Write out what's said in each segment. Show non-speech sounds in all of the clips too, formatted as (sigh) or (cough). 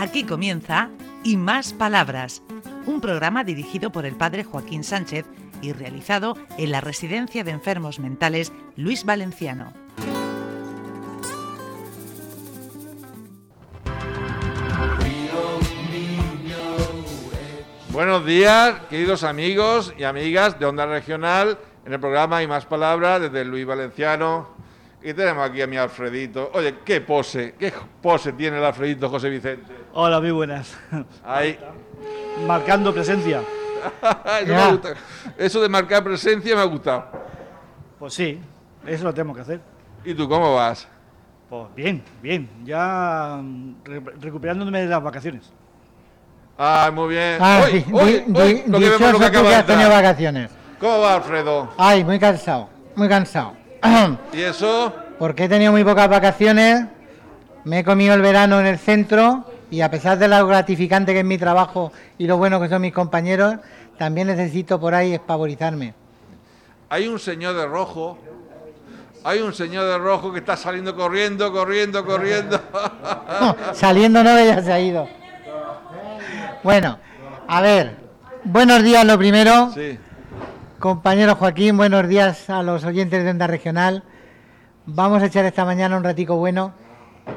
Aquí comienza Y Más Palabras, un programa dirigido por el padre Joaquín Sánchez y realizado en la Residencia de Enfermos Mentales Luis Valenciano. Buenos días, queridos amigos y amigas de Onda Regional, en el programa Y Más Palabras desde Luis Valenciano. Y tenemos aquí a mi Alfredito. Oye, qué pose, qué pose tiene el Alfredito José Vicente. Hola, muy buenas. Ahí. Marcando presencia. (laughs) eso, me gusta. Eso de marcar presencia me ha gustado. Pues sí, eso lo tenemos que hacer. ¿Y tú cómo vas? Pues bien, bien. Ya mm, re- recuperándome de las vacaciones. Ah, muy bien. Ah, Oye, sí, oye, di- di- lo que vemos lo que acaba de has tenido entrar. vacaciones. ¿Cómo va, Alfredo? Ay, muy cansado, muy cansado. (clears throat) ¿Y eso? Porque he tenido muy pocas vacaciones, me he comido el verano en el centro y a pesar de lo gratificante que es mi trabajo y lo bueno que son mis compañeros, también necesito por ahí espavorizarme. Hay un señor de rojo. Hay un señor de rojo que está saliendo corriendo, corriendo, corriendo. (laughs) No, saliendo no, ya se ha ido. Bueno, a ver, buenos días lo primero. sí. Compañero Joaquín, buenos días a los oyentes de Onda Regional. Vamos a echar esta mañana un ratico bueno.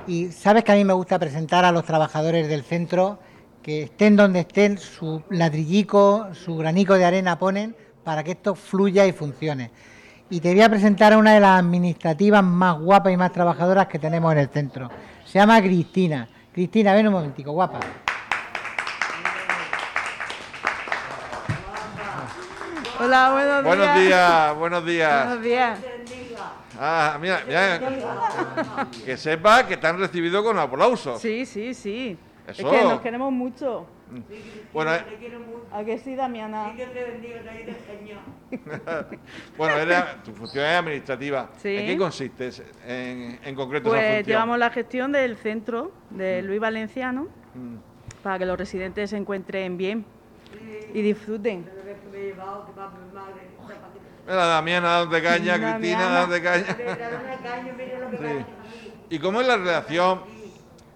Y sabes que a mí me gusta presentar a los trabajadores del centro, que estén donde estén, su ladrillico, su granico de arena ponen para que esto fluya y funcione. Y te voy a presentar a una de las administrativas más guapas y más trabajadoras que tenemos en el centro. Se llama Cristina. Cristina, ven un momentico, guapa. Hola, buenos, Buenos días, buenos días. Buenos días. Ah, mira, mira. Que sepa que te han recibido con aplausos. Sí, sí, sí. Eso. Es que nos queremos mucho. Bueno, eh, ¿A que sí, Damiana? (laughs) bueno era, tu función es administrativa. Sí. ¿En qué consiste en, en concreto esa Pues función? llevamos la gestión del centro de Luis Valenciano Mm. para que los residentes se encuentren bien y disfruten. Mira, Damiana, dándote caña, Damiana. Cristina, dándote caña. Sí. ¿Y cómo es la relación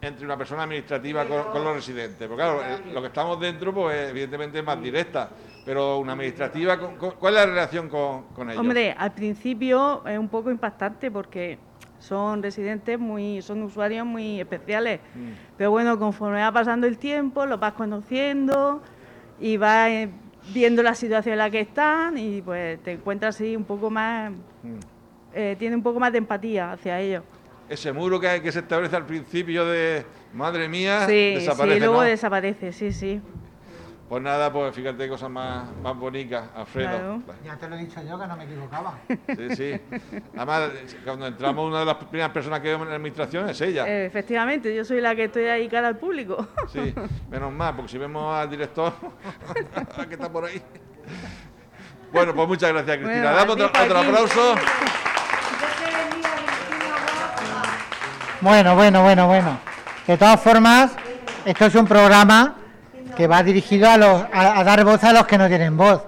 entre una persona administrativa con, con los residentes? Porque claro, el- lo que estamos dentro, pues evidentemente es más directa, pero una administrativa, ¿con- con- ¿cuál es la relación con, con ellos? Hombre, al principio es un poco impactante porque son residentes muy, son usuarios muy especiales. Mm. Pero bueno, conforme va pasando el tiempo, los vas conociendo y vas eh, viendo la situación en la que están y pues te encuentras así un poco más, Mm. eh, tiene un poco más de empatía hacia ellos. Ese muro que, que se establece al principio de, madre mía, sí, desaparece, sí, luego ¿no? desaparece, sí, sí. Pues nada, pues fíjate cosas más, más bonitas, Alfredo. Claro. Ya te lo he dicho yo que no me equivocaba. Sí, sí. Además, cuando entramos, una de las primeras personas que vemos en la administración es ella. Eh, efectivamente, yo soy la que estoy ahí cara al público. (laughs) Sí, menos mal, porque si vemos al director, (laughs) que está por ahí. Bueno, pues muchas gracias, Cristina. Bueno, Damos otro, aplauso. Bueno, bueno, bueno, bueno. De todas formas, esto es un programa que va dirigido a, dar voz a los que no tienen voz.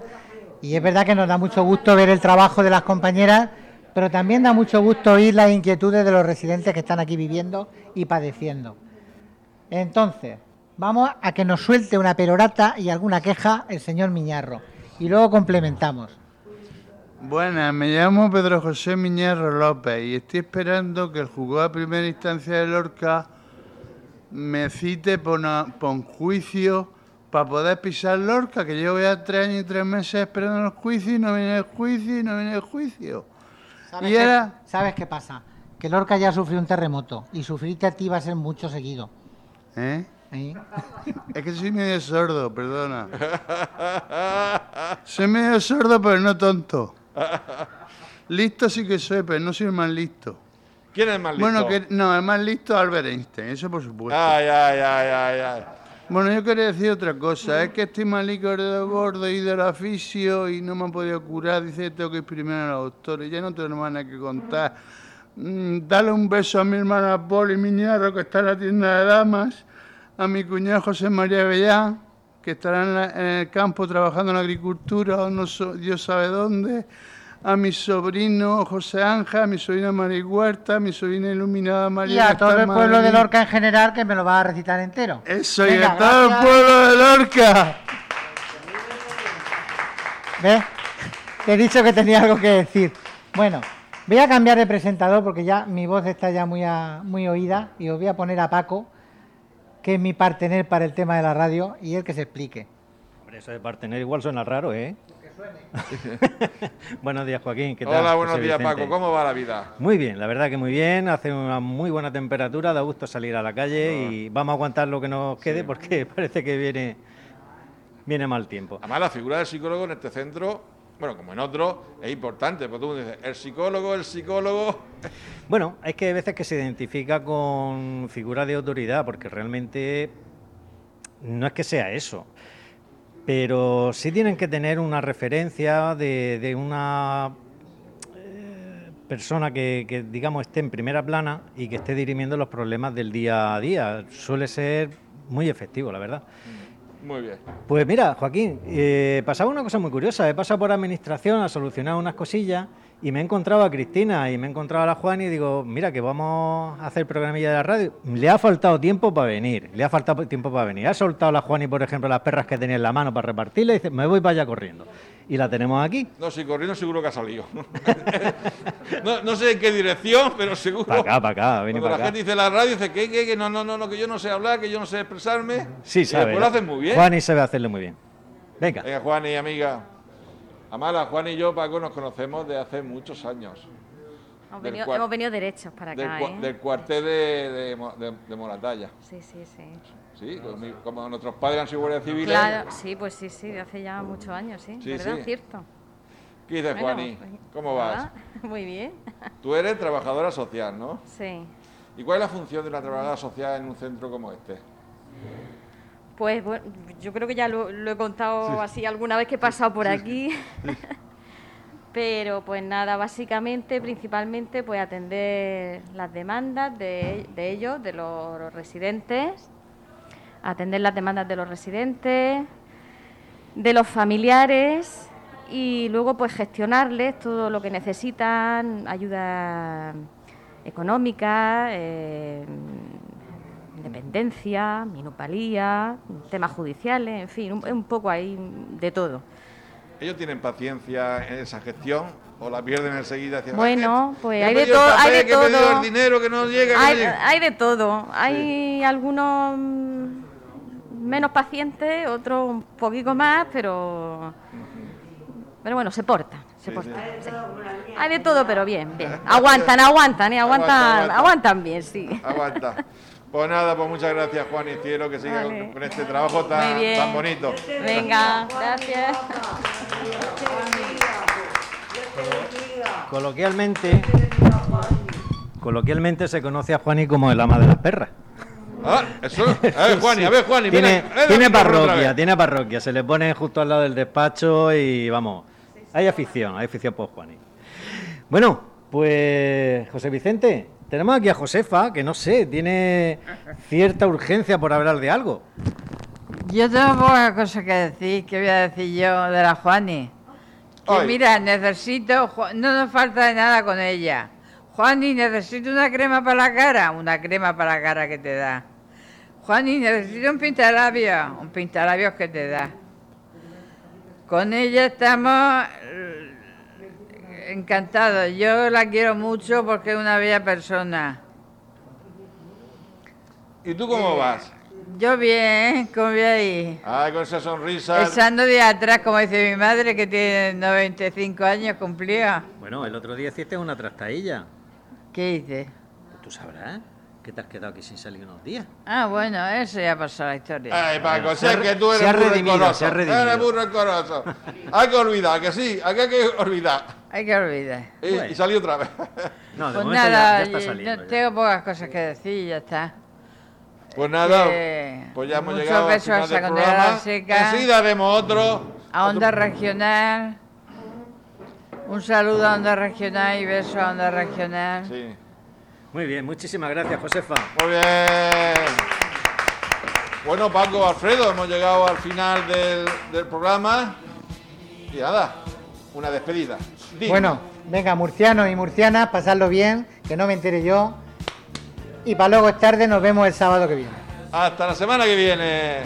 Y es verdad que nos da mucho gusto ver el trabajo de las compañeras, pero también da mucho gusto oír las inquietudes de los residentes que están aquí viviendo y padeciendo. Entonces, vamos a que nos suelte una perorata y alguna queja el señor Miñarro. Y luego complementamos. Buenas, me llamo Pedro José Miñarro López y estoy esperando que el juzgado de primera instancia de Lorca me cite por, una- por juicio para poder pisar Lorca, que llevo ya tres años y tres meses esperando el juicio y no viene el juicio y no viene el juicio. ¿Sabes, Y qué, era- ¿Sabes qué pasa? Que Lorca ya sufrió un terremoto y sufrirte a ti va a ser mucho seguido. ¿Eh? ¿eh? (laughs) Es que soy medio sordo, perdona. (laughs) Soy medio sordo, pero no tonto. Listo sí que soy, pero no soy el más listo. ¿Quién es más listo? Bueno, que no, el más listo Albert Einstein, eso por supuesto. Ay, ay, ay, ay, ay. Bueno, yo quería decir otra cosa. Es que estoy malico de gordo y del oficio y no me han podido curar. Dice tengo que ir primero a los doctores. Ya no tengo nada que contar. Mm, dale un beso a mi hermana Poli Miñarro, que está en la tienda de damas. A mi cuñado José María Bellán, que estará en, la- en el campo trabajando en la agricultura o no so- Dios sabe dónde. A mi sobrino José Ángel, a mi sobrina María Huerta, a mi sobrina iluminada María Y a todo el pueblo de Lorca en general, que me lo va a recitar entero. Eso, y a todo el pueblo de Lorca. ¿Ves? Te he dicho que tenía algo que decir. Bueno, voy a cambiar de presentador porque ya mi voz está ya muy, muy oída y os voy a poner a Paco, que es mi partener para el tema de la radio, y él que se explique. Hombre, eso de partener igual suena raro, ¿eh? (laughs) buenos días, Joaquín. ¿Qué tal? Hola, buenos días, Paco. ¿Cómo va la vida? Muy bien, la verdad que muy bien. Hace una muy buena temperatura, da gusto salir a la calle y vamos a aguantar lo que nos quede porque (laughs) parece que viene, viene mal tiempo. Además, la figura del psicólogo en este centro, bueno, como en otros, es importante. Porque tú dices, el psicólogo, el psicólogo. (laughs) Bueno, es que hay veces que se identifica con figura de autoridad porque realmente no es que sea eso pero sí tienen que tener una referencia de, una eh, persona que, digamos, esté en primera plana y que esté dirimiendo los problemas del día a día. Suele ser muy efectivo, la verdad. Muy bien. Pues mira, Joaquín, eh, pasaba una cosa muy curiosa. He pasado por administración a solucionar unas cosillas y me he encontrado a Cristina y me he encontrado a la Juan y digo, mira que vamos a hacer programilla de la radio. Le ha faltado tiempo para venir, le ha faltado tiempo para venir. Ha soltado la Juan y, por ejemplo, las perras que tenía en la mano para repartirle y dice, me voy para allá corriendo. Y la tenemos aquí. No, si corriendo seguro que ha salido. (laughs) no, sé en qué dirección, pero seguro. Para acá, para acá, Cuando para la gente dice la radio, dice que, que, no, no, no, no, que yo no sé hablar, que yo no sé expresarme. Sí, sabe. Pues lo hacen muy bien. Juan y sabe hacerle muy bien. Venga. Venga, Juan y amiga. Amala, Juan y yo, Paco, nos conocemos de hace muchos años. Hemos venido, derechos para acá. Del, ¿eh? del cuartel de, de, Moratalla. Sí, sí, sí. Sí, como nuestros padres han sido guardias civiles. Claro, sí, pues sí, sí, de hace ya muchos años, sí. sí ¿Verdad? Cierto. ¿Qué dices, Juani? Pues, ¿Cómo vas? (laughs) Muy bien. Tú eres trabajadora social, ¿no? Sí. ¿Y cuál es la función de una trabajadora social en un centro como este? Pues bueno, yo creo que ya lo, he contado así alguna vez que he pasado por aquí. (laughs) Pero pues nada, básicamente, principalmente, pues atender las demandas de, ellos, de los residentes, atender las demandas de los residentes, de los familiares y luego pues gestionarles todo lo que necesitan, ayuda económica, eh, independencia, minupalía, temas judiciales, en fin, un, poco ahí de todo. ¿Ellos tienen paciencia en esa gestión o la pierden enseguida? Hacia bueno, pues hay de, todo, hay de todo. El dinero que no llega. hay, de todo. Hay algunos menos pacientes, otros un poquito más, pero pero bueno, se porta, se porta. Hay de todo, pero bien, bien. (laughs) Aguantan, aguantan, ¿eh? aguantan, aguantan bien, sí. Aguanta. Pues nada, pues muchas gracias Juan y Cielo, que siga con este trabajo tan, tan bonito. Venga, gracias. Coloquialmente, coloquialmente se conoce a Juani como el ama de las perras. Ah, eso. (laughs) A ver, Juani, a ver, Juani. Tiene, tiene parroquia, tiene parroquia. Se le pone justo al lado del despacho y vamos. Hay afición, hay afición por Juani. Bueno, pues José Vicente, tenemos aquí a Josefa, que no sé, tiene cierta urgencia por hablar de algo. Yo tengo pocas cosas que decir, que voy a decir yo de la Juani. Que mira, necesito, no nos falta de nada con ella. Juani, necesito una crema para la cara, una crema para la cara que te da. Juani, necesito un pintalabios, un pintalabios que te da. Con ella estamos encantado. Yo la quiero mucho porque es una bella persona. ¿Y tú cómo eh, vas? Yo bien, ¿cómo voy ahí? Ay, con esa sonrisa. Echando de atrás, como dice mi madre, que tiene 95 años cumplida. Bueno, el otro día hiciste una trastadilla. ¿Qué hice? Tú sabrás que te has quedado aquí sin salir unos días. Ah, bueno, eso ya pasó la historia. Ay, Paco, sé que tú eres muy rencoroso. Eres muy rencoroso. hay que olvidar, que sí, hay que olvidar. Hay que olvidar. Y, salió otra vez. No, de pues nada, ya, está saliendo, tengo pocas cosas que decir y ya está. Pues nada, pues ya hemos llegado al final del programa. Seca, Enseguida haremos otro. A Onda Regional. Un saludo a Onda Regional y beso a Onda Regional. Sí. Muy bien, muchísimas gracias, Josefa. Muy bien. Bueno, Paco, Alfredo, hemos llegado al final del, del programa. Y nada, una despedida. Bueno, venga, murcianos y murcianas, pasadlo bien, que no me entere yo. Y para luego es tarde, nos vemos el sábado que viene. Hasta la semana que viene.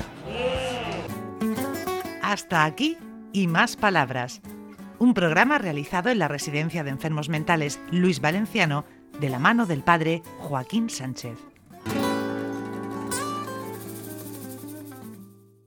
Hasta aquí y más palabras. Un programa realizado en la Residencia de Enfermos Mentales Luis Valenciano de la mano del padre Joaquín Sánchez.